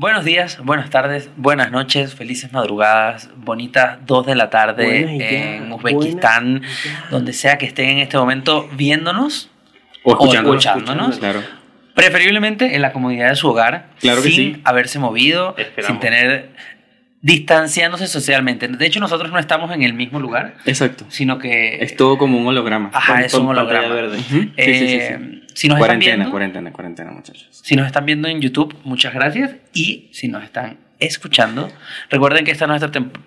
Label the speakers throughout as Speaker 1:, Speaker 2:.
Speaker 1: Buenos días, buenas tardes, buenas noches, felices madrugadas, bonitas 2 de la tarde en Uzbekistán, donde sea que estén en este momento viéndonos
Speaker 2: O escuchándonos.
Speaker 1: escuchándonos.
Speaker 2: Claro.
Speaker 1: Preferiblemente en la comodidad de su hogar,
Speaker 2: Claro que
Speaker 1: sin
Speaker 2: sí.
Speaker 1: haberse movido,
Speaker 3: Esperamos.
Speaker 1: sin tener distanciándose socialmente. De hecho, nosotros no estamos en el mismo lugar,
Speaker 2: Exacto.
Speaker 1: sino que
Speaker 2: Es todo como un holograma.
Speaker 1: Ajá,
Speaker 3: Con-
Speaker 1: es un holograma.
Speaker 3: verde.
Speaker 2: Sí,
Speaker 1: Eh,
Speaker 2: sí, sí, sí.
Speaker 1: Si nos están
Speaker 2: Cuarentena,
Speaker 1: viendo,
Speaker 2: cuarentena, cuarentena, muchachos.
Speaker 1: si nos están viendo en YouTube, muchas gracias. Y si nos están escuchando, recuerden que esta es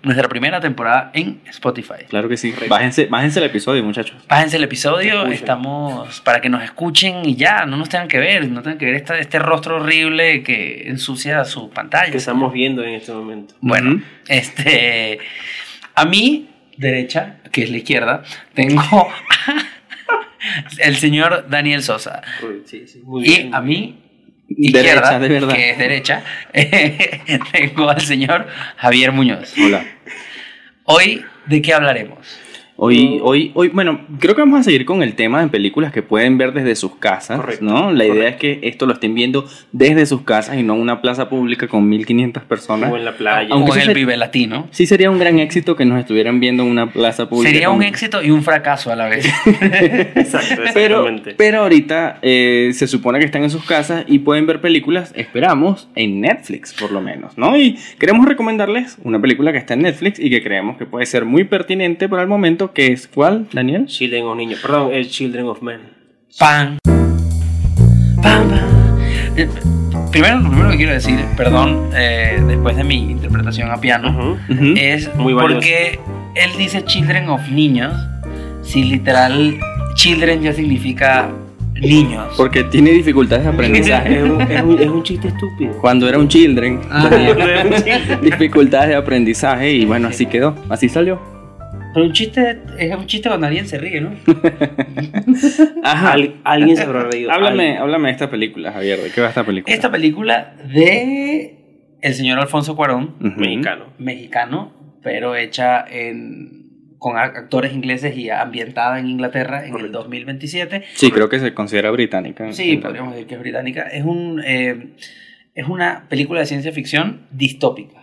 Speaker 1: nuestra, primera temporada en Spotify.
Speaker 2: Claro que sí. Bájense, bájense el episodio, muchachos.
Speaker 1: Bájense el episodio, estamos para que nos escuchen y ya, no nos tengan que ver, no tengan que ver esta- este rostro horrible que ensucia su pantalla.
Speaker 3: que estamos viendo en este momento.
Speaker 1: Bueno, este, a mi derecha, que es la izquierda, tengo el señor Daniel Sosa.
Speaker 3: Uy, sí, sí, muy
Speaker 1: Y
Speaker 3: bien.
Speaker 1: a mi izquierda,
Speaker 2: Derecha, de verdad.
Speaker 1: que es derecha, tengo al señor Javier Muñoz.
Speaker 2: Hola.
Speaker 1: Hoy, ¿de qué hablaremos?
Speaker 2: Hoy, hoy, hoy, bueno, creo que vamos a seguir con el tema de películas que pueden ver desde sus casas,
Speaker 3: Correcto,
Speaker 2: ¿no? La idea es que esto lo estén viendo desde sus casas y no en una plaza pública con 1500 personas.
Speaker 3: O en la playa.
Speaker 2: Aunque
Speaker 1: Como en el Vive Latino.
Speaker 2: Sí sería un gran éxito que nos estuvieran viendo en una plaza pública.
Speaker 1: Sería un éxito y un fracaso a la vez.
Speaker 3: Exacto,
Speaker 2: Pero,
Speaker 3: exactamente.
Speaker 2: pero ahorita eh, se supone que están en sus casas y pueden ver películas, esperamos, en Netflix por lo menos, ¿no? Y queremos recomendarles una película que está en Netflix y que creemos que puede ser muy pertinente para el momento, que es ¿cuál, Daniel?
Speaker 3: Children of Niños. Perdón, es Children of Men.
Speaker 1: Pan. Pam, pam. Eh, Primero, lo primero que quiero decir, perdón, eh, después de mi interpretación a piano,
Speaker 3: Ujú.
Speaker 2: Ujú.
Speaker 1: es
Speaker 3: Muy valioso.
Speaker 1: porque él dice children of niños, si literal children ya significa niños.
Speaker 2: Porque tiene dificultades de
Speaker 3: Es,
Speaker 2: aprendizaje.
Speaker 3: un, es un- es un chiste estúpido.
Speaker 2: Cuando era un children,
Speaker 1: Ah.
Speaker 2: tenía dificultades de aprendizaje y bueno, así quedó, así salió.
Speaker 1: Pero un chiste es un chiste cuando alguien se ríe, ¿no?
Speaker 2: Ajá.
Speaker 3: Al- alguien se habrá reído.
Speaker 2: Háblame, háblame de esta película, Javier, ¿de qué va esta película?
Speaker 1: Esta película de el señor Alfonso Cuarón.
Speaker 3: Mexicano.
Speaker 1: mexicano, pero hecha en con a- actores ingleses y ambientada en Inglaterra en el
Speaker 3: Correcto.
Speaker 1: 2027.
Speaker 2: Sí, creo que se considera británica.
Speaker 1: Sí, podríamos decir que es británica. Es, un, eh, es una película de ciencia ficción distópica.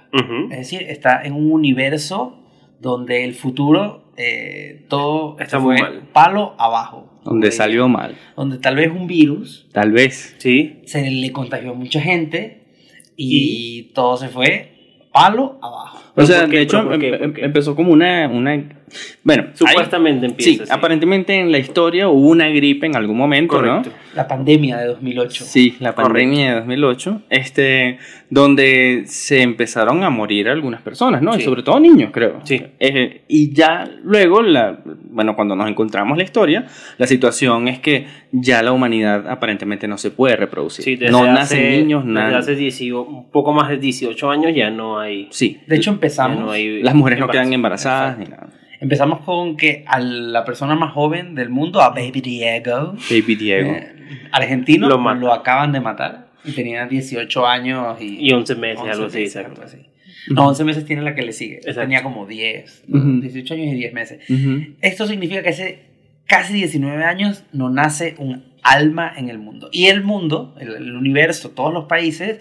Speaker 1: Es decir, está en un universo donde el futuro eh, todo
Speaker 3: Está muy
Speaker 1: fue
Speaker 3: mal.
Speaker 1: palo abajo.
Speaker 2: Donde salió mal.
Speaker 1: Donde tal vez un virus
Speaker 2: Tal vez.
Speaker 3: Sí.
Speaker 1: se le contagió a mucha gente y, todo se fue palo abajo.
Speaker 2: O
Speaker 3: ¿Pero
Speaker 2: sea, de hecho,
Speaker 3: ¿Pero por qué?
Speaker 2: em-
Speaker 3: ¿Por qué?
Speaker 2: empezó como una... una bueno, hay-
Speaker 3: Supuestamente empieza.
Speaker 2: sí, aparentemente en la historia hubo una gripe en algún momento,
Speaker 3: Correcto.
Speaker 2: ¿no?
Speaker 1: La pandemia de 2008.
Speaker 2: Sí, la pandemia de 2008, este, donde se empezaron a morir algunas personas, ¿no? Y
Speaker 3: Sí.
Speaker 2: sobre todo niños, creo.
Speaker 3: Sí.
Speaker 2: Eh, y ya luego, la, bueno, cuando nos encontramos la historia, la situación es que ya la humanidad aparentemente no se puede reproducir.
Speaker 3: Sí, desde
Speaker 2: no
Speaker 3: hace-
Speaker 2: nacen niños,
Speaker 3: desde
Speaker 2: nada.
Speaker 3: hace 18, un poco más de 18 años ya no hay.
Speaker 2: Sí,
Speaker 1: De hecho,
Speaker 3: ya
Speaker 1: empezamos,
Speaker 3: no hay
Speaker 2: las mujeres no quedan embarazadas ni nada.
Speaker 1: empezamos con que a la persona más joven del mundo, a Baby Diego,
Speaker 2: Baby Diego.
Speaker 1: eh, argentino,
Speaker 3: Lo
Speaker 1: lo, acaban de matar. Y tenía 18 años y,
Speaker 3: Y 11 meses,
Speaker 1: 11
Speaker 3: algo así,
Speaker 1: meses,
Speaker 3: exacto.
Speaker 1: algo así. No, 11 meses tiene la que le sigue.
Speaker 3: Exacto.
Speaker 1: Tenía como 10,
Speaker 2: Ujú.
Speaker 1: 18 años y 10 meses.
Speaker 2: Ujú.
Speaker 1: Esto significa que hace casi 19 años no nace un alma en el mundo. Y el mundo, el, el universo, todos los países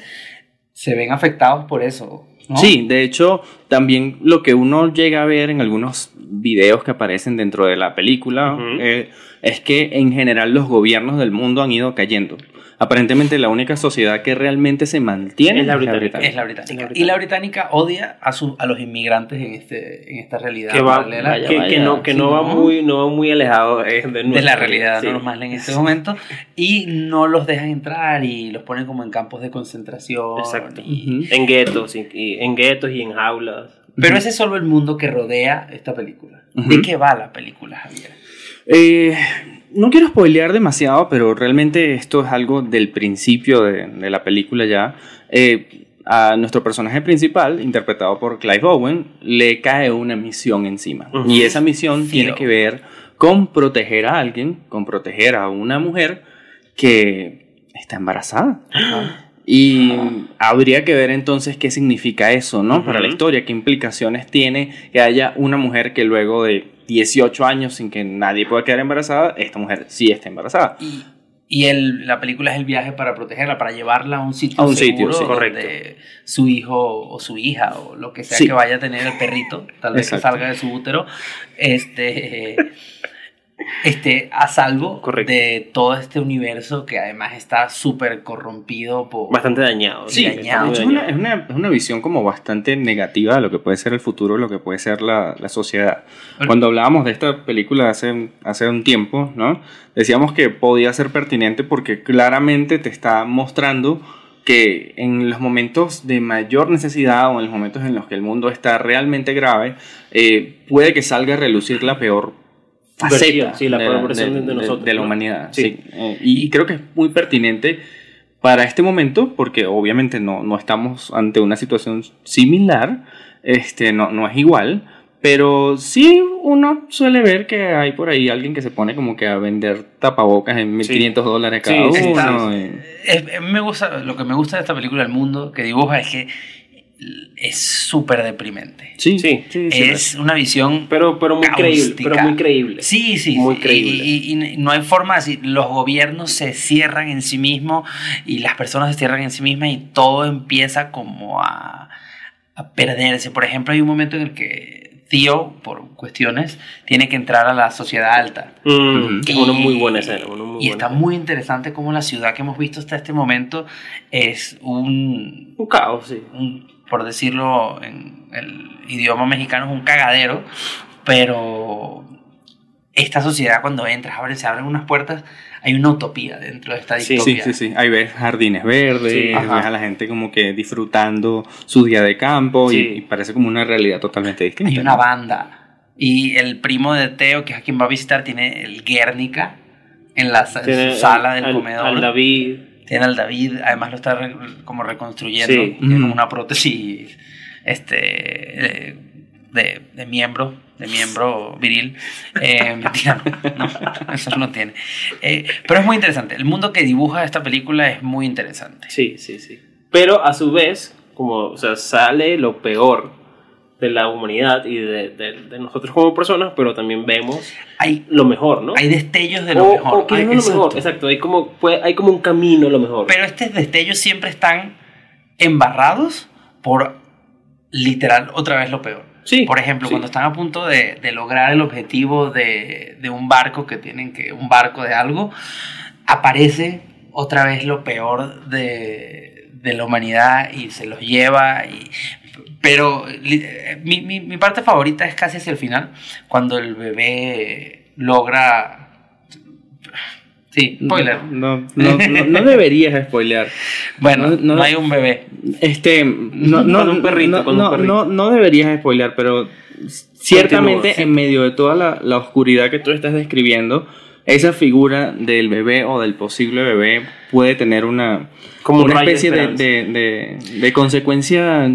Speaker 1: se ven afectados por eso. ¿No?
Speaker 2: Sí, de hecho, también lo que uno llega a ver en algunos videos que aparecen dentro de la película eh, es que en general los gobiernos del mundo han ido cayendo. Aparentemente la única sociedad que realmente se mantiene
Speaker 3: Es la británica.
Speaker 1: Es la británica.
Speaker 3: La
Speaker 1: Y la británica odia a, su, a los inmigrantes en, este, en esta realidad
Speaker 3: Que, va,
Speaker 1: paralela.
Speaker 2: vaya,
Speaker 3: que, que
Speaker 2: vaya.
Speaker 3: no, que
Speaker 1: Sí,
Speaker 3: no va muy, no va muy alejado eh, de,
Speaker 1: de la realidad
Speaker 3: sí.
Speaker 1: normal en este momento y no los dejan entrar y los ponen como en campos de concentración
Speaker 3: Exacto.
Speaker 1: y-
Speaker 2: Ujú.
Speaker 3: En guetos, y, y- en guetos y en jaulas.
Speaker 1: pero ese es solo el mundo que rodea esta película
Speaker 2: Ujú.
Speaker 1: ¿de qué va la película Javier?
Speaker 2: Eh, no quiero spoilear demasiado, pero realmente esto es algo del principio de, de la película ya. Eh, a nuestro personaje principal, interpretado por Clive Owen, le cae una misión encima. Y esa misión tiene que ver con proteger a alguien, con proteger a una mujer que está embarazada. Y habría que ver entonces qué significa eso, ¿no? Para la historia, qué implicaciones tiene que haya una mujer que luego de 18 años sin que nadie pueda quedar embarazada, esta mujer sí está embarazada.
Speaker 1: y y el, la película es el viaje para protegerla, para llevarla a un sitio
Speaker 2: A un
Speaker 1: seguro
Speaker 2: sitio, sí,
Speaker 3: correcto.
Speaker 1: donde su hijo o su hija o lo que sea
Speaker 2: Sí.
Speaker 1: que vaya a tener el perrito, tal vez que salga de su útero, este, esté a salvo
Speaker 3: Correcto.
Speaker 1: de todo este universo que además está súper corrompido por...
Speaker 3: Bastante dañado.
Speaker 1: Sí, dañado.
Speaker 3: muy
Speaker 2: De hecho, es una, es, una, es una visión como bastante negativa de lo que puede ser el futuro, lo que puede ser la, la sociedad. Cuando hablábamos de esta película hace, hace un tiempo, ¿no? Decíamos que podía ser pertinente porque claramente te está mostrando que en los momentos de mayor necesidad o en los momentos en los que el mundo está realmente grave, eh, puede que salga a relucir la peor faceta
Speaker 3: sí, la
Speaker 2: de,
Speaker 3: peor versión de nosotros,
Speaker 2: de la
Speaker 3: ¿no?
Speaker 2: humanidad.
Speaker 3: Sí.
Speaker 2: sí. Eh, y, y creo que es muy pertinente para este momento, porque obviamente no, no estamos ante una situación similar, este, no, no es igual, pero sí uno suele ver que hay por ahí alguien que se pone como que a vender tapabocas en 1500 dólares cada
Speaker 3: Sí, sí,
Speaker 2: uno.
Speaker 1: sí.
Speaker 2: eh.
Speaker 1: Es- es- me gusta, lo que me gusta de esta película, El Mundo, que dibuja, es que es súper deprimente.
Speaker 2: Sí,
Speaker 3: Sí,
Speaker 2: sí, sí,
Speaker 1: es una visión
Speaker 3: Pero, pero muy creíble. Pero muy creíble.
Speaker 1: Sí, sí.
Speaker 3: Muy creíble.
Speaker 1: Y, y- y no hay forma así. Los gobiernos se cierran en sí mismos y las personas se cierran en sí mismas y todo empieza como a, a perderse. Por ejemplo, hay un momento en el que Theo, por cuestiones, tiene que entrar a la sociedad alta.
Speaker 3: Mm, es una
Speaker 1: Y-
Speaker 3: muy buena escena. muy
Speaker 1: y
Speaker 3: buena
Speaker 1: está
Speaker 3: escena.
Speaker 1: muy interesante cómo la ciudad que hemos visto hasta este momento es un,
Speaker 3: Un caos, sí.
Speaker 1: un- por decirlo en el idioma mexicano, es un cagadero, pero esta sociedad cuando entras, abres, se abren unas puertas, hay una utopía dentro de esta distopía.
Speaker 2: Sí, sí, sí. Ahí ves jardines verdes,
Speaker 3: Sí,
Speaker 2: ves a la gente como que disfrutando su día de campo y-
Speaker 3: Sí.
Speaker 2: y, parece como una realidad totalmente distinta.
Speaker 1: Hay una
Speaker 2: ¿no?
Speaker 1: banda. Y el primo de Teo, que es a quien va a visitar, tiene el Guernica en la
Speaker 3: Tiene
Speaker 1: su sala del
Speaker 3: al-
Speaker 1: comedor.
Speaker 3: Al David.
Speaker 1: Tiene al David, además lo está re- como reconstruyendo.
Speaker 3: Sí.
Speaker 1: Tiene
Speaker 2: Mm.
Speaker 1: como una prótesis este, eh, de, de miembro, de miembro viril. Eh, mentira, no, no, eso no tiene. Eh, pero es muy interesante. El mundo que dibuja esta película es muy interesante.
Speaker 3: Sí, sí, sí. Pero a su vez, como, o sea, sale lo peor de la humanidad y de, de- de nosotros como personas, pero también vemos
Speaker 1: Hay,
Speaker 3: lo mejor, ¿no?
Speaker 1: hay destellos de lo
Speaker 3: o,
Speaker 1: mejor.
Speaker 3: o que
Speaker 1: Hay-
Speaker 3: no es lo mejor,
Speaker 1: exacto.
Speaker 3: exacto. Hay como, puede- hay como un camino a lo mejor.
Speaker 1: Pero estos destellos siempre están embarrados por literal otra vez lo peor.
Speaker 3: sí.
Speaker 1: Por ejemplo,
Speaker 3: sí.
Speaker 1: cuando están a punto de, de lograr el objetivo de, de un barco que tienen que, un barco de algo, aparece otra vez lo peor de, de la humanidad y se los lleva. Y, pero eh, mi, mi, mi parte favorita es casi hacia el final, cuando el bebé logra... Sí, spoiler.
Speaker 2: No, no, no, no deberías spoilear.
Speaker 1: Bueno,
Speaker 2: no-
Speaker 1: hay un bebé.
Speaker 2: Este, no, no,
Speaker 3: Con un perrito,
Speaker 2: no,
Speaker 3: con un
Speaker 2: no,
Speaker 3: perrito.
Speaker 2: no, no deberías spoilear, pero ciertamente
Speaker 3: Continúa, sí.
Speaker 2: en medio de toda la, la oscuridad que tú estás describiendo, esa figura del bebé o del posible bebé puede tener una,
Speaker 3: Como un
Speaker 2: una especie de, de, de- de consecuencia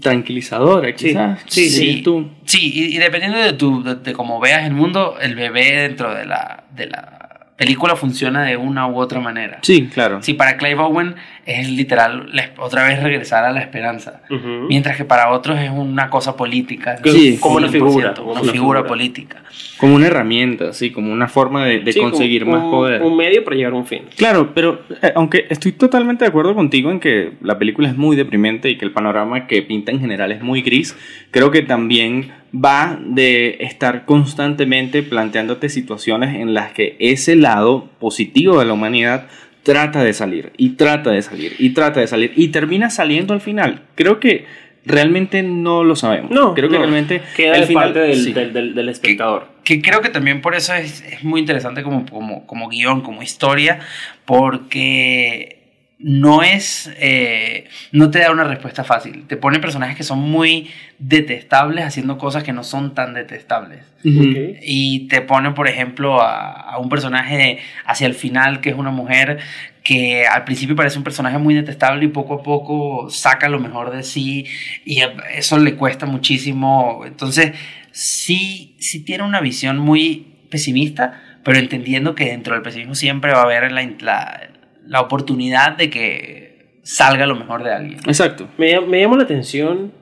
Speaker 2: tranquilizadora,
Speaker 3: Sí,
Speaker 2: quizás.
Speaker 3: sí,
Speaker 1: sí.
Speaker 2: tú.
Speaker 1: Sí, y, y dependiendo de, tu, de, de cómo veas el mundo, el bebé dentro de la, de la película funciona de una u otra manera.
Speaker 2: Sí, claro.
Speaker 1: Sí, para Clive Owen es literal la- otra vez regresar a la esperanza. Mientras que para otros es una cosa política.
Speaker 2: Sí,
Speaker 3: como una
Speaker 1: 100%,
Speaker 3: figura,
Speaker 1: Una,
Speaker 3: como una
Speaker 1: figura,
Speaker 3: figura.
Speaker 1: política.
Speaker 2: Como una herramienta, sí, como una forma de, de
Speaker 3: Sí, como
Speaker 2: conseguir
Speaker 3: un-
Speaker 2: más poder.
Speaker 3: Un medio para llegar a un fin.
Speaker 2: Claro, pero eh, aunque estoy totalmente de acuerdo contigo en que la película es muy deprimente y que el panorama que pinta en general es muy gris, creo que también va de estar constantemente planteándote situaciones en las que ese lado positivo de la humanidad trata de salir y trata de salir y trata de salir y termina saliendo al final. Creo que realmente no lo sabemos.
Speaker 3: No,
Speaker 2: creo que
Speaker 3: no.
Speaker 2: realmente
Speaker 3: Queda
Speaker 2: el
Speaker 3: de
Speaker 2: final
Speaker 3: parte del,
Speaker 2: sí.
Speaker 3: del, del- del espectador.
Speaker 1: Que creo que también por eso es, es muy interesante como, como, como guion, como historia, porque no es, eh, no te da una respuesta fácil. Te pone personajes que son muy detestables haciendo cosas que no son tan detestables. Y te pone, por ejemplo, a, a un personaje hacia el final que es una mujer que al principio parece un personaje muy detestable y poco a poco saca lo mejor de sí y eso le cuesta muchísimo. Entonces, sí, sí tiene una visión muy pesimista, pero entendiendo que dentro del pesimismo siempre va a haber la, la, la oportunidad de que salga lo mejor de alguien.
Speaker 2: Exacto.
Speaker 3: Me, me llama la atención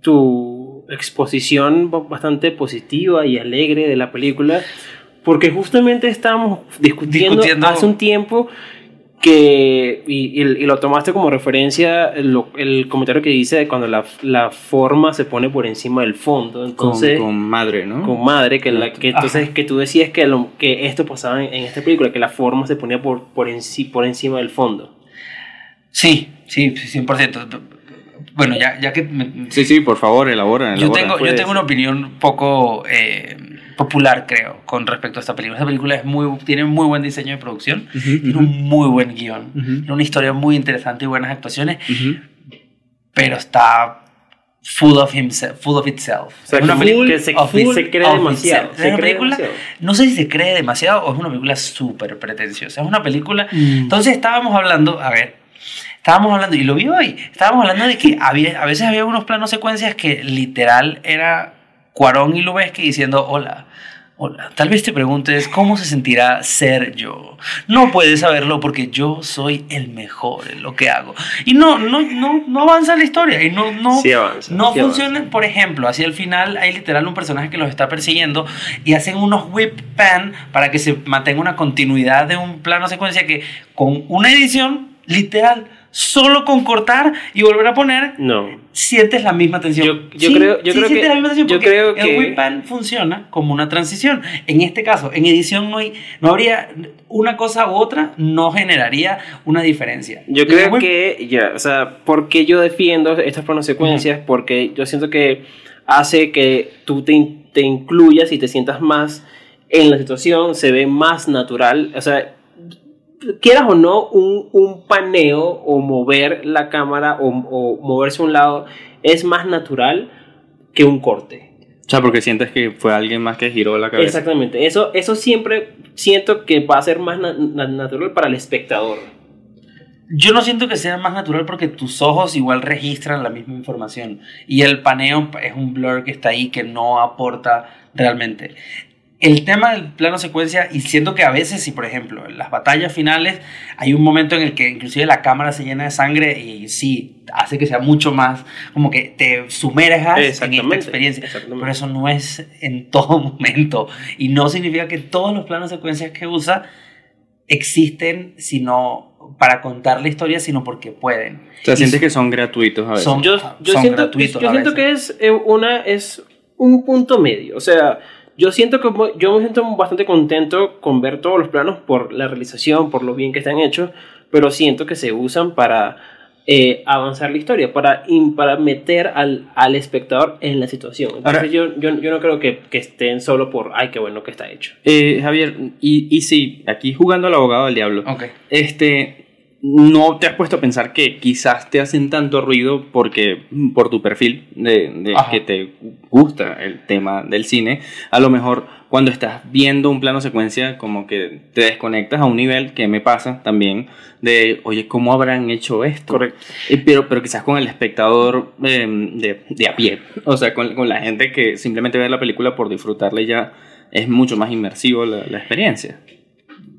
Speaker 3: tu exposición ba- bastante positiva y alegre de la película, Porque justamente estábamos discutiendo,
Speaker 1: Discutiendo.
Speaker 3: hace un tiempo que, y, y- y lo tomaste como referencia, lo- el comentario que dice de cuando la, la forma se pone por encima del fondo.
Speaker 2: Con,
Speaker 3: Entonces,
Speaker 2: con madre, ¿no?
Speaker 3: con madre, que, la, que entonces
Speaker 1: Ajá.
Speaker 3: que tú decías que, lo- que esto pasaba en, en esta película, que la forma se ponía por, por, enci- por encima del fondo.
Speaker 1: Sí, sí, sí, 100%. Bueno, ya, ya que me-
Speaker 2: Sí, sí, por favor, elabora.
Speaker 1: yo
Speaker 2: elabora.
Speaker 1: tengo, yo
Speaker 3: puede
Speaker 1: tengo una opinión poco eh, popular, creo, con respecto a esta película. Esta película es muy, tiene muy buen diseño de producción,
Speaker 2: Ujú,
Speaker 1: tiene
Speaker 2: ujú,
Speaker 1: un muy buen guion,
Speaker 2: Ujú.
Speaker 1: tiene una historia muy interesante y buenas actuaciones, pero está full of himself, full of itself.
Speaker 3: O sea,
Speaker 1: Es una película
Speaker 3: que se, se cree demasiado. se
Speaker 1: Es una
Speaker 3: cree
Speaker 1: película,
Speaker 3: demasiado.
Speaker 1: no sé si se cree demasiado o es una película súper pretenciosa. Es una película
Speaker 2: Mm.
Speaker 1: Entonces estábamos hablando, a ver, estábamos hablando, y lo vi hoy, estábamos hablando de que había, a veces había unos planos secuencias que literal era Cuarón y Lubeski diciendo, hola, hola, tal vez te preguntes cómo se sentirá ser yo. No puedes saberlo porque yo soy el mejor en lo que hago. Y no, no, no, no avanza la historia, y no, no,
Speaker 3: Sí avanza,
Speaker 1: no
Speaker 3: sí
Speaker 1: funciona, por ejemplo, hacia el final hay literal un personaje que los está persiguiendo y hacen unos whip pan para que se mantenga una continuidad de un plano secuencia que con una edición literal, solo con cortar y volver a poner,
Speaker 3: No.
Speaker 1: sientes la misma tensión.
Speaker 3: Yo- yo creo- yo creo
Speaker 1: sientes
Speaker 3: que-
Speaker 1: la misma tensión
Speaker 3: yo creo
Speaker 1: el
Speaker 3: que-
Speaker 1: whip pan funciona como una transición. En este caso, en edición no, hay, no habría una cosa u otra, no generaría una diferencia.
Speaker 3: Yo
Speaker 1: El
Speaker 3: creo
Speaker 1: whip-
Speaker 3: que, ya, o sea, porque yo defiendo estas planos secuencias, porque yo siento que hace que tú te, te incluyas y te sientas más en la situación, se ve más natural, o sea, quieras o no, un, un paneo o mover la cámara o, o moverse a un lado es más natural que un corte.
Speaker 2: O sea, porque sientes que fue alguien más que giró la cabeza.
Speaker 3: Exactamente, eso, eso siempre siento que va a ser más na- na- natural para el espectador.
Speaker 1: Yo no siento que sea más natural porque tus ojos igual registran la misma información y el paneo es un blur que está ahí que no aporta realmente. El tema del plano secuencia, y siento que a veces, si por ejemplo en las batallas finales hay un momento en el que inclusive la cámara se llena de sangre y sí, hace que sea mucho más, como que te sumerjas en esta experiencia. Pero eso no es en todo momento y no significa que todos los planos secuencias que usa existen sino para contar la historia, sino porque pueden.
Speaker 2: O sea, sientes que son gratuitos a veces.
Speaker 1: Son-
Speaker 3: yo, yo
Speaker 1: son
Speaker 3: siento,
Speaker 1: gratuitos
Speaker 3: yo
Speaker 1: a
Speaker 3: siento que es eh, una es un punto medio o sea yo siento que yo me siento bastante contento con ver todos los planos por la realización por lo bien que están hechos pero siento que se usan para eh, avanzar la historia para in- para meter al, al espectador en la situación. Entonces
Speaker 2: Ahora-
Speaker 3: yo, yo, yo no creo que, que estén solo por ay qué bueno que está hecho
Speaker 2: Eh, Javier, y, y sí, aquí jugando al abogado del diablo,
Speaker 1: Ok.
Speaker 2: este, no te has puesto a pensar que quizás te hacen tanto ruido porque por tu perfil de, que te gusta el tema del cine, a lo mejor cuando estás viendo un plano secuencia como que te desconectas a un nivel que me pasa también de, oye, ¿cómo habrán hecho esto?
Speaker 3: correcto
Speaker 2: Eh, pero, pero quizás con el espectador eh, de, de a pie, o sea, con, con la gente que simplemente ve la película por disfrutarla y ya es mucho más inmersivo la, la experiencia.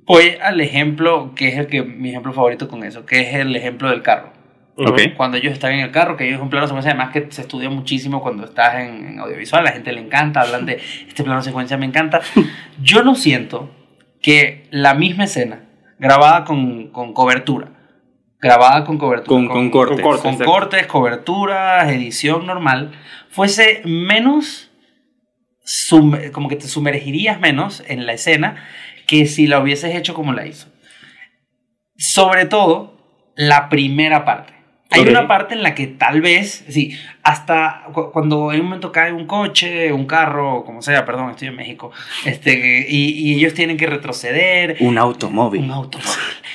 Speaker 1: Voy al ejemplo que es el que mi ejemplo favorito con eso, que es el ejemplo del carro.
Speaker 2: Ok.
Speaker 1: Cuando ellos están en el carro, que ellos es un plano secuencia, además que se estudia muchísimo cuando estás en, en audiovisual, la gente le encanta, hablan de este plano secuencia, me encanta. Yo no siento que la misma escena, grabada con, con cobertura, grabada con cobertura,
Speaker 2: Con, con cortes.
Speaker 3: con cortes.
Speaker 1: con cortes, coberturas, edición normal, fuese menos, sum- como que te sumergirías menos en la escena que si la hubieses hecho como la hizo. Sobre todo, la primera parte. Hay una parte en la que tal vez, sí, hasta cu- cuando en un momento cae un coche, un carro, como sea, perdón, estoy en México, este, y, y ellos tienen que retroceder,
Speaker 2: Un automóvil.
Speaker 1: un automóvil.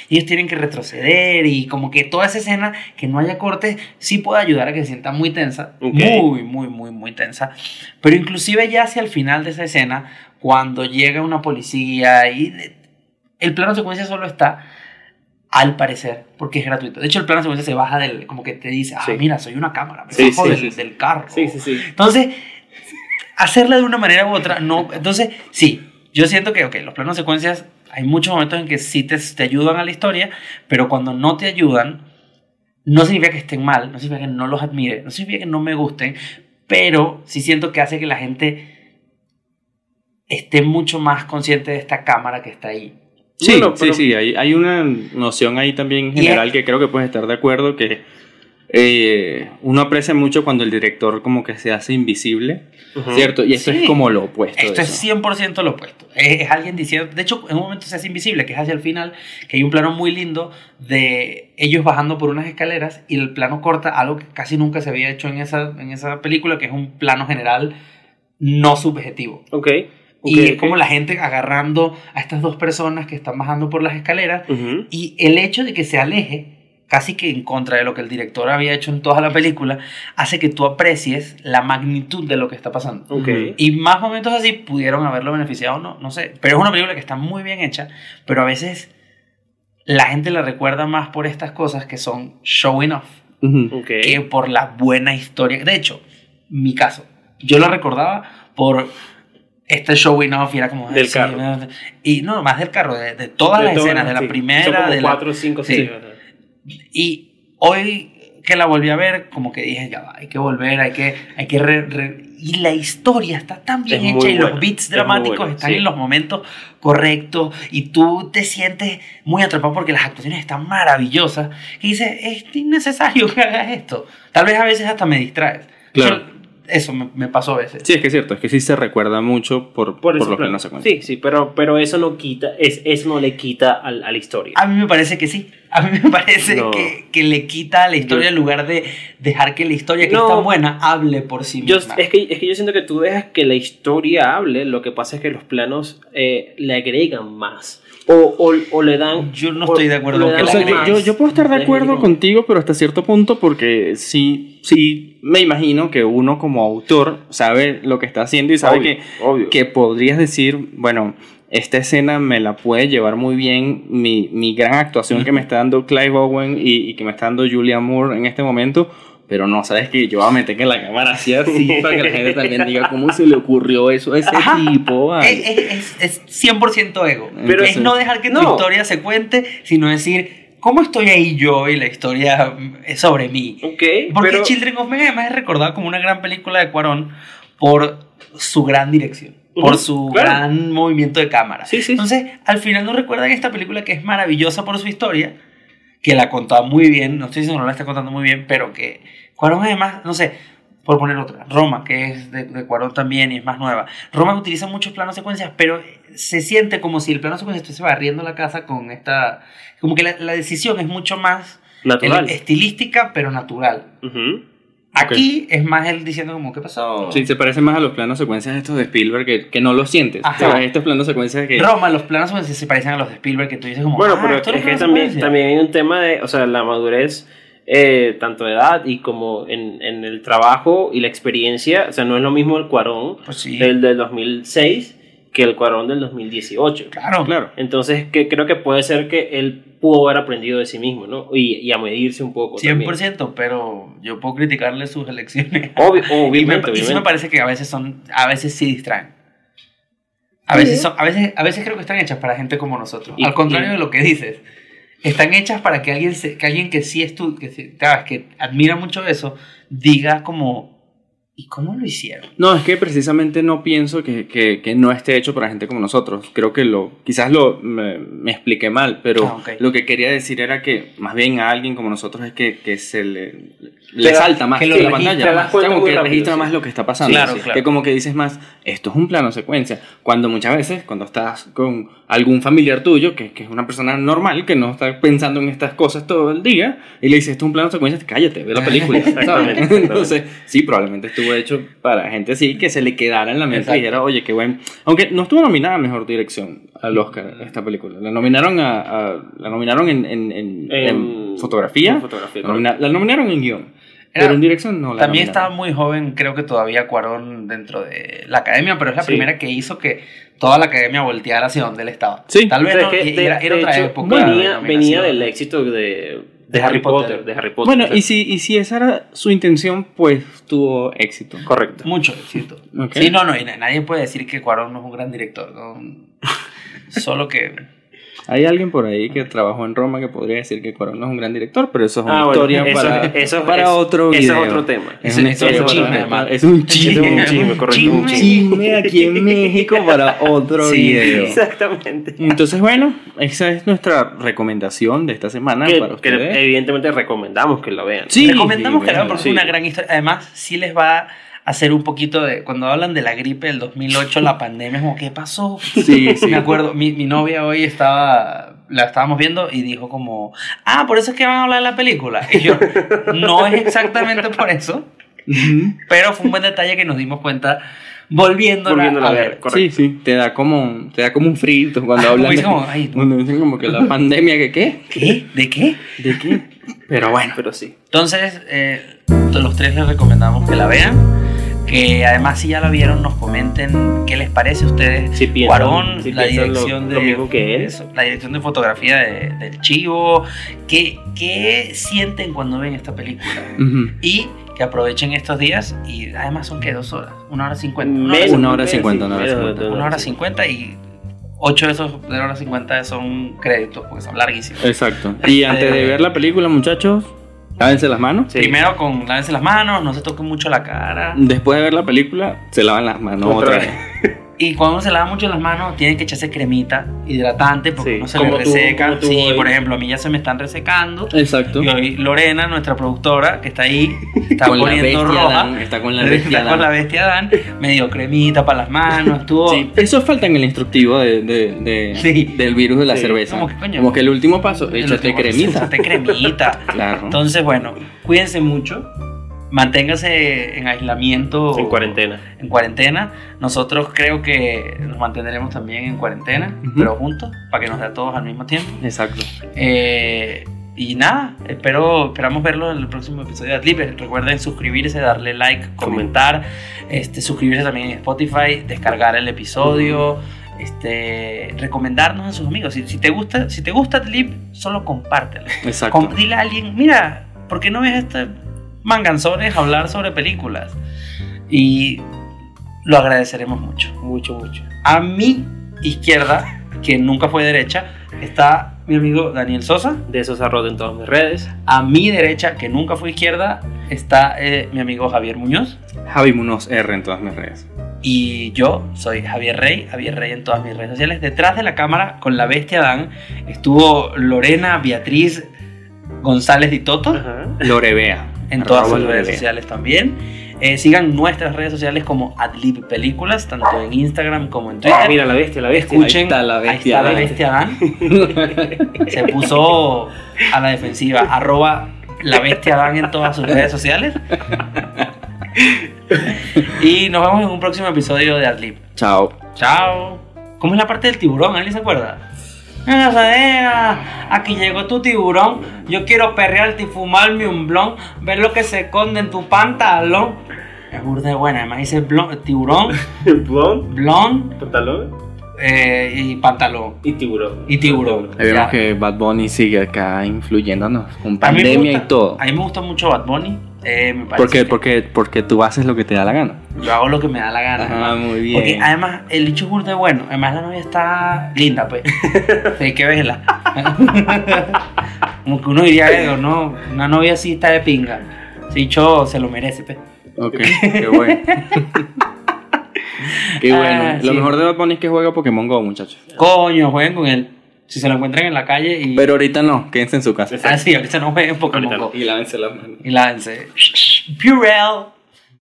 Speaker 1: Y ellos tienen que retroceder y como que toda esa escena, que no haya cortes, sí puede ayudar a que se sienta muy tensa. Muy, muy, muy, muy tensa. Pero inclusive ya hacia el final de esa escena, cuando llega una policía y el plano secuencia solo está al parecer, porque es gratuito. De hecho, el plano secuencia se baja del, como que te dice, ah,
Speaker 3: Sí.
Speaker 1: mira, soy una cámara, me
Speaker 3: Sí,
Speaker 1: bajo
Speaker 3: sí,
Speaker 1: del, del carro.
Speaker 3: sí sí sí
Speaker 1: Entonces, hacerla de una manera u otra, no. Entonces, sí, yo siento que, ok, los planos secuencias, hay muchos momentos en que sí te, te ayudan a la historia, pero cuando no te ayudan, no significa que estén mal, no significa que no los admire, no significa que no me gusten, pero sí siento que hace que la gente esté mucho más consciente de esta cámara que está ahí.
Speaker 2: Sí,
Speaker 3: Bueno, pero-
Speaker 2: sí, sí, hay, hay una noción ahí también en general
Speaker 1: es-
Speaker 2: que creo que puedes estar de acuerdo que eh, uno aprecia mucho cuando el director como que se hace invisible,
Speaker 3: Ujú.
Speaker 2: ¿cierto? Y esto
Speaker 1: Sí.
Speaker 2: es como lo opuesto.
Speaker 1: Esto es
Speaker 2: eso.
Speaker 1: 100% lo opuesto. Es, es alguien diciendo, de hecho, en un momento se hace invisible, que es hacia el final, que hay un plano muy lindo de ellos bajando por unas escaleras y el plano corta algo que casi nunca se había hecho en esa, en esa película, que es un plano general no subjetivo.
Speaker 3: Ok.
Speaker 1: Y
Speaker 3: ok,
Speaker 1: es como la gente agarrando a estas dos personas que están bajando por las escaleras
Speaker 3: Ujú.
Speaker 1: y el hecho de que se aleje, casi que en contra de lo que el director había hecho en toda la película, hace que tú aprecies la magnitud de lo que está pasando.
Speaker 3: Ok.
Speaker 2: Ujú.
Speaker 1: Y más momentos así pudieron haberlo beneficiado o no, no sé. Pero es una película que está muy bien hecha, pero a veces la gente la recuerda más por estas cosas que son showing off
Speaker 2: Ujú.
Speaker 3: Ok.
Speaker 1: que por la buena historia. De hecho, mi caso, yo la recordaba por este showing off y era como...
Speaker 3: Del
Speaker 1: sí,
Speaker 3: carro.
Speaker 1: no, Y no, más del carro, de, de todas
Speaker 3: De
Speaker 1: las
Speaker 3: todas
Speaker 1: escenas, de la
Speaker 3: sí.
Speaker 1: primera,
Speaker 3: Son como
Speaker 1: de la-
Speaker 3: cuatro, cinco,
Speaker 1: Sí.
Speaker 3: seis.
Speaker 1: y hoy que la volví a ver, como que dije, ya va, hay que volver, hay que... Hay que re- re- y la historia está tan bien
Speaker 3: Es
Speaker 1: hecha y
Speaker 3: buena,
Speaker 1: los beats
Speaker 3: es
Speaker 1: dramáticos
Speaker 3: buena,
Speaker 1: están
Speaker 3: sí.
Speaker 1: en los momentos correctos y tú te sientes muy atrapado porque las actuaciones están maravillosas. Y dices, es innecesario que hagas esto. Tal vez a veces hasta me distraes.
Speaker 2: Claro.
Speaker 1: Eso me, me pasó a veces.
Speaker 2: Sí, es que es cierto, es que sí se recuerda mucho por, por,
Speaker 3: Por,
Speaker 2: lo que no se cuenta.
Speaker 3: Sí, sí, pero, pero eso no quita, es, eso no le quita al- a, la historia.
Speaker 1: A mí me parece que sí. A mí me parece
Speaker 3: No.
Speaker 1: que, que le quita a la historia
Speaker 3: Yo-
Speaker 1: en lugar de dejar que la historia que
Speaker 3: No.
Speaker 1: está buena hable por sí
Speaker 3: Yo,
Speaker 1: misma.
Speaker 3: es, que, es que yo siento que tú dejas que la historia hable, lo que pasa es que los planos eh, le agregan más. O, o, o le dan.
Speaker 1: Yo no
Speaker 3: o-
Speaker 1: estoy de acuerdo
Speaker 3: o
Speaker 1: con
Speaker 2: O
Speaker 1: que
Speaker 2: sea,
Speaker 1: la-
Speaker 2: yo, yo, yo puedo estar de acuerdo contigo, pero hasta cierto punto, porque sí, sí me imagino que uno como autor sabe lo que está haciendo y sabe
Speaker 3: Obvio,
Speaker 2: que,
Speaker 3: obvio.
Speaker 2: que podrías decir, bueno, esta escena me la puede llevar muy bien mi, mi gran actuación que me está dando Clive Owen y, y que me está dando Julia Moore en este momento. Pero no, sabes que yo voy a meter que la cámara así así para que la gente también diga cómo se le ocurrió eso a ese
Speaker 1: Ajá.
Speaker 2: tipo. vale?"
Speaker 1: Es, es, es, es 100% ego.
Speaker 2: Pero
Speaker 1: es no dejar que tu
Speaker 3: no.
Speaker 1: historia se cuente, sino decir, ¿cómo estoy ahí yo y la historia mm, es sobre mí?
Speaker 3: Ok,
Speaker 1: Porque
Speaker 3: pero.
Speaker 1: Children of Men además es recordado como una gran película de Cuarón por su gran dirección, por su
Speaker 3: claro.
Speaker 1: gran movimiento de cámara.
Speaker 3: Sí, sí.
Speaker 1: Entonces, al final nos recuerdan esta película que es maravillosa por su historia, que la contaba muy bien, no estoy diciendo que no la está contando muy bien, pero que Cuarón además, no sé, por poner otra, Roma, que es de, de Cuarón también y es más nueva. Roma utiliza muchos planos secuencias, pero se siente como si el plano secuencia estuviese barriendo la casa con esta... Como que la, la decisión es mucho más
Speaker 3: Natural.
Speaker 1: el- estilística, pero natural.
Speaker 3: Ujú.
Speaker 1: Aquí es más él diciendo como, ¿qué pasó?
Speaker 2: Sí, se parece más a los planos secuencias estos de Spielberg que, que no los sientes.
Speaker 1: Ajá.
Speaker 2: Estos planos secuencias que...
Speaker 1: Roma, los planos secuencias se parecen a los de Spielberg, que tú dices como,
Speaker 3: Bueno,
Speaker 1: ah,
Speaker 3: pero es
Speaker 1: es
Speaker 3: que también, también hay un tema de, o sea, la madurez, eh, tanto de edad y como en, en el trabajo y la experiencia, o sea, no es lo mismo el Cuarón
Speaker 1: Pues sí.
Speaker 3: del, del 2006 que el Cuarón del 2018.
Speaker 1: Claro,
Speaker 2: Claro.
Speaker 3: Entonces, que creo que puede ser que él pudo haber aprendido de sí mismo, ¿no? Y, y a medirse un poco.
Speaker 1: 100%, pero yo puedo criticarle sus elecciones.
Speaker 3: también. Obvio,
Speaker 1: y, me,
Speaker 3: obviamente,
Speaker 1: y sí me
Speaker 3: obviamente.
Speaker 1: parece que a veces son, a veces sí distraen. A veces, son, a, veces, a veces creo que están hechas para gente como nosotros.
Speaker 3: Y-
Speaker 1: Al contrario
Speaker 3: y-
Speaker 1: de lo que dices. Están hechas para que alguien, se- que, alguien que sí estu que, que admira mucho eso, diga como, ¿y cómo lo hicieron?
Speaker 2: No, es que precisamente no pienso que, que, que no esté hecho para gente como nosotros. Creo que lo, quizás lo, me, me expliqué mal, pero
Speaker 1: Ah, ok.
Speaker 2: lo que quería decir era que más bien a alguien como nosotros es que, que se le, le salta más
Speaker 1: que
Speaker 2: que,
Speaker 1: lo
Speaker 2: la pantalla. más, como que
Speaker 3: rápido,
Speaker 2: registra
Speaker 3: sí.
Speaker 2: más lo que está pasando.
Speaker 1: Claro,
Speaker 2: Sí.
Speaker 1: claro.
Speaker 2: Que como que dices más, esto es un plano secuencia. Cuando muchas veces, cuando estás con algún familiar tuyo, que, que es una persona normal, que no está pensando en estas cosas todo el día, y le dices, esto es un plano secuencia, cállate, ve la película.
Speaker 3: Exactamente,
Speaker 2: ¿sabes?
Speaker 3: exactamente.
Speaker 2: Entonces, sí, probablemente estuvo hecho para gente así, que se le quedara en la mente
Speaker 1: Exacto.
Speaker 2: y dijera, oye, qué buen. Aunque no estuvo nominada a mejor dirección al Oscar esta película. La nominaron a, a- la nominaron en, en, en- en
Speaker 3: En-
Speaker 2: fotografía.
Speaker 3: en fotografía,
Speaker 2: La nomina- la nominaron en guion.
Speaker 1: Era-
Speaker 2: pero en dirección no la
Speaker 1: También
Speaker 2: nominaron.
Speaker 1: estaba muy joven, creo que todavía Cuarón dentro de la academia, pero es la
Speaker 3: Sí.
Speaker 1: primera que hizo que toda la academia volteara hacia donde él estaba.
Speaker 2: Sí.
Speaker 1: Tal vez
Speaker 3: O sea,
Speaker 1: no,
Speaker 3: que
Speaker 1: y-
Speaker 3: de-
Speaker 1: era, era
Speaker 3: de
Speaker 1: otra
Speaker 3: hecho,
Speaker 1: época.
Speaker 3: Venía, venía del éxito de, de Harry Potter, De Harry Potter.
Speaker 2: Bueno,
Speaker 3: o sea,
Speaker 2: y si, y si esa era su intención, pues tuvo éxito.
Speaker 3: Correcto.
Speaker 1: Mucho éxito. Sí, no, no, y na- nadie puede decir que Cuarón no es un gran director. ¿no? Solo que
Speaker 2: Hay alguien por ahí que trabajó en Roma que podría decir que Cuarón no es un gran director, pero eso es una
Speaker 3: Ah, bueno,
Speaker 2: historia
Speaker 3: eso-
Speaker 2: para,
Speaker 3: eso-
Speaker 2: para
Speaker 3: eso-
Speaker 2: otro
Speaker 3: eso es
Speaker 2: video.
Speaker 3: otro tema.
Speaker 2: Es una
Speaker 1: es
Speaker 2: historia
Speaker 1: un chisme,
Speaker 2: para-. Es un chisme.
Speaker 3: es un chisme, correcto, un
Speaker 2: Un
Speaker 3: chisme.
Speaker 2: aquí en México para otro
Speaker 1: Sí,
Speaker 2: video.
Speaker 3: Exactamente.
Speaker 2: Entonces, bueno, esa es nuestra recomendación de esta semana
Speaker 3: Que,
Speaker 2: para
Speaker 3: que
Speaker 2: ustedes.
Speaker 3: evidentemente recomendamos que lo vean.
Speaker 2: Sí,
Speaker 1: Recomendamos
Speaker 2: sí,
Speaker 1: que la vean
Speaker 2: bueno,
Speaker 1: porque
Speaker 3: sí.
Speaker 1: es una gran historia. Además, sí les va a hacer un poquito de. Cuando hablan de la gripe del 2008, la pandemia, es como, ¿qué pasó?
Speaker 2: Sí, sí.
Speaker 1: Me acuerdo, mi, mi novia hoy estaba. La estábamos viendo y dijo como, ah, por eso es que van a hablar de la película. Y yo, no es exactamente por eso, pero fue un buen detalle que nos dimos cuenta volviéndola,
Speaker 3: Volviéndola
Speaker 1: a ver.
Speaker 3: ver. Correcto.
Speaker 2: Sí, sí, te da como, te da como un frito cuando
Speaker 1: Ah,
Speaker 2: hablan
Speaker 1: como
Speaker 2: de,
Speaker 1: ay,
Speaker 2: cuando dicen como que la pandemia que qué,
Speaker 1: ¿Qué? ¿De qué?
Speaker 2: de qué, pero bueno,
Speaker 3: Pero sí.
Speaker 1: Entonces, eh, los tres les recomendamos que la vean. Que además, si ya la vieron, nos comenten qué les parece a ustedes.
Speaker 3: Si piensan-
Speaker 1: Cuarón,
Speaker 3: si
Speaker 1: la
Speaker 3: lo-
Speaker 1: dirección de
Speaker 3: lo mismo que él.
Speaker 1: eso, la dirección de fotografía de- del chivo. ¿Qué, ¿Qué sienten cuando ven esta película? Y que aprovechen estos días. Y además son que dos horas, una hora cincuenta. Una hora
Speaker 2: cincuenta, una hora cincuenta.
Speaker 3: una
Speaker 1: Una hora cincuenta y ocho de esos de la hora cincuenta son créditos porque son larguísimos.
Speaker 2: exacto. Y antes de ver la película, muchachos, lávense las manos.
Speaker 3: Sí.
Speaker 1: Primero con lávense las manos, no se toquen mucho la cara.
Speaker 2: Después de ver la película, se lavan las manos
Speaker 3: Otra
Speaker 2: otra
Speaker 3: vez.
Speaker 1: Y cuando uno se lava mucho las manos, tienen que echarse cremita hidratante porque
Speaker 3: Sí,
Speaker 1: no se le reseca.
Speaker 3: tú
Speaker 1: sí,
Speaker 3: hoy.
Speaker 1: por ejemplo, a mí ya se me están resecando.
Speaker 2: Exacto.
Speaker 1: Y hoy Lorena, nuestra productora, que está ahí, está
Speaker 2: Con
Speaker 1: poniendo
Speaker 2: bestia
Speaker 1: roja.
Speaker 2: Dan, está con la bestia
Speaker 1: está con la bestia Dan, me dio cremita para las manos, estuvo...
Speaker 2: Sí, eso falta en el instructivo de, de- de-
Speaker 1: Sí.
Speaker 2: del virus de la
Speaker 3: Sí.
Speaker 2: cerveza.
Speaker 1: Como que, coño,
Speaker 2: Como que el último paso, échate cremita.
Speaker 1: échate cremita.
Speaker 2: Claro.
Speaker 1: Entonces, bueno, cuídense mucho, manténganse en aislamiento.
Speaker 3: En cuarentena.
Speaker 1: en cuarentena. Nosotros creo que nos mantendremos también en cuarentena, pero juntos, para que nos dé a todos al mismo tiempo.
Speaker 2: Exacto.
Speaker 1: Eh, y nada, espero, esperamos verlo en el próximo episodio de Adlib. Recuerden suscribirse, darle like, comentar, este, suscribirse también en Spotify, descargar el episodio, este, recomendarnos a sus amigos. Si, si te gusta, si te gusta Adlib, solo compártelo.
Speaker 2: Exacto.
Speaker 1: Com- dile a alguien, mira, ¿por qué no ves este manganzones hablar sobre películas? Y lo agradeceremos mucho.
Speaker 3: Mucho, mucho.
Speaker 1: A mi izquierda, que nunca fue derecha, está mi amigo Daniel Sosa.
Speaker 3: De esos arroz en todas mis redes.
Speaker 1: A mi derecha, que nunca fue izquierda, está eh, mi amigo Javier Muñoz.
Speaker 2: Javi Munoz R en todas mis redes.
Speaker 1: Y yo soy Javier Rey, Javier Rey en todas mis redes sociales. Detrás de la cámara, con la bestia Dan, estuvo Lorena Beatriz González Di Toto.
Speaker 3: Ajá.
Speaker 1: En todas sus redes sociales también. Eh, sigan nuestras redes sociales como Adlib Películas, tanto en Instagram como en Twitter.
Speaker 3: Ah, mira la bestia, la bestia.
Speaker 1: Escuchen,
Speaker 2: ahí está la bestia
Speaker 1: ahí está la bestia Dan. Se puso a la defensiva. Arroba la bestia Dan en todas sus redes sociales. Y nos vemos en un próximo episodio de Adlib.
Speaker 2: Chao.
Speaker 1: Chao. ¿Cómo es la parte del tiburón? ¿Alguien se acuerda? Aquí llegó tu tiburón. Yo quiero perrearte y fumarme un blon. Ver lo que se esconde en tu pantalón. Es burda de buena. Además dice blon- tiburón,
Speaker 3: Blond,
Speaker 1: blon
Speaker 3: pantalón
Speaker 1: eh, y pantalón.
Speaker 3: y tiburón.
Speaker 1: Y tiburón.
Speaker 2: Ahí vemos que Bad Bunny sigue acá influyéndonos con pandemia
Speaker 1: gusta-
Speaker 2: y todo.
Speaker 1: A mí me gusta mucho Bad Bunny. Eh, me parece
Speaker 2: ¿Por qué?
Speaker 1: que
Speaker 2: Porque, porque tú haces lo que te da la gana.
Speaker 1: Yo hago lo que me da la gana.
Speaker 2: Ah, muy bien.
Speaker 1: Porque además el dicho es burda de bueno. Además la novia está linda, pues. Hay que verla. Como que uno diría, "Eh, no, una novia así está de pinga. Ese dicho se lo merece, pues.
Speaker 2: Ok, qué bueno. qué bueno.
Speaker 1: Ah,
Speaker 2: Lo
Speaker 1: sí.
Speaker 2: mejor de Bad Bunny es que juega Pokémon Go, muchachos.
Speaker 1: Coño, jueguen con él. Si se lo encuentran en la calle y.
Speaker 2: Pero ahorita no, quédense en su casa.
Speaker 1: Ah, sí, ahorita no jueguen Pokémon
Speaker 3: Ahorita
Speaker 1: Go.
Speaker 2: Y lávense las manos.
Speaker 1: Y lávense. Purell.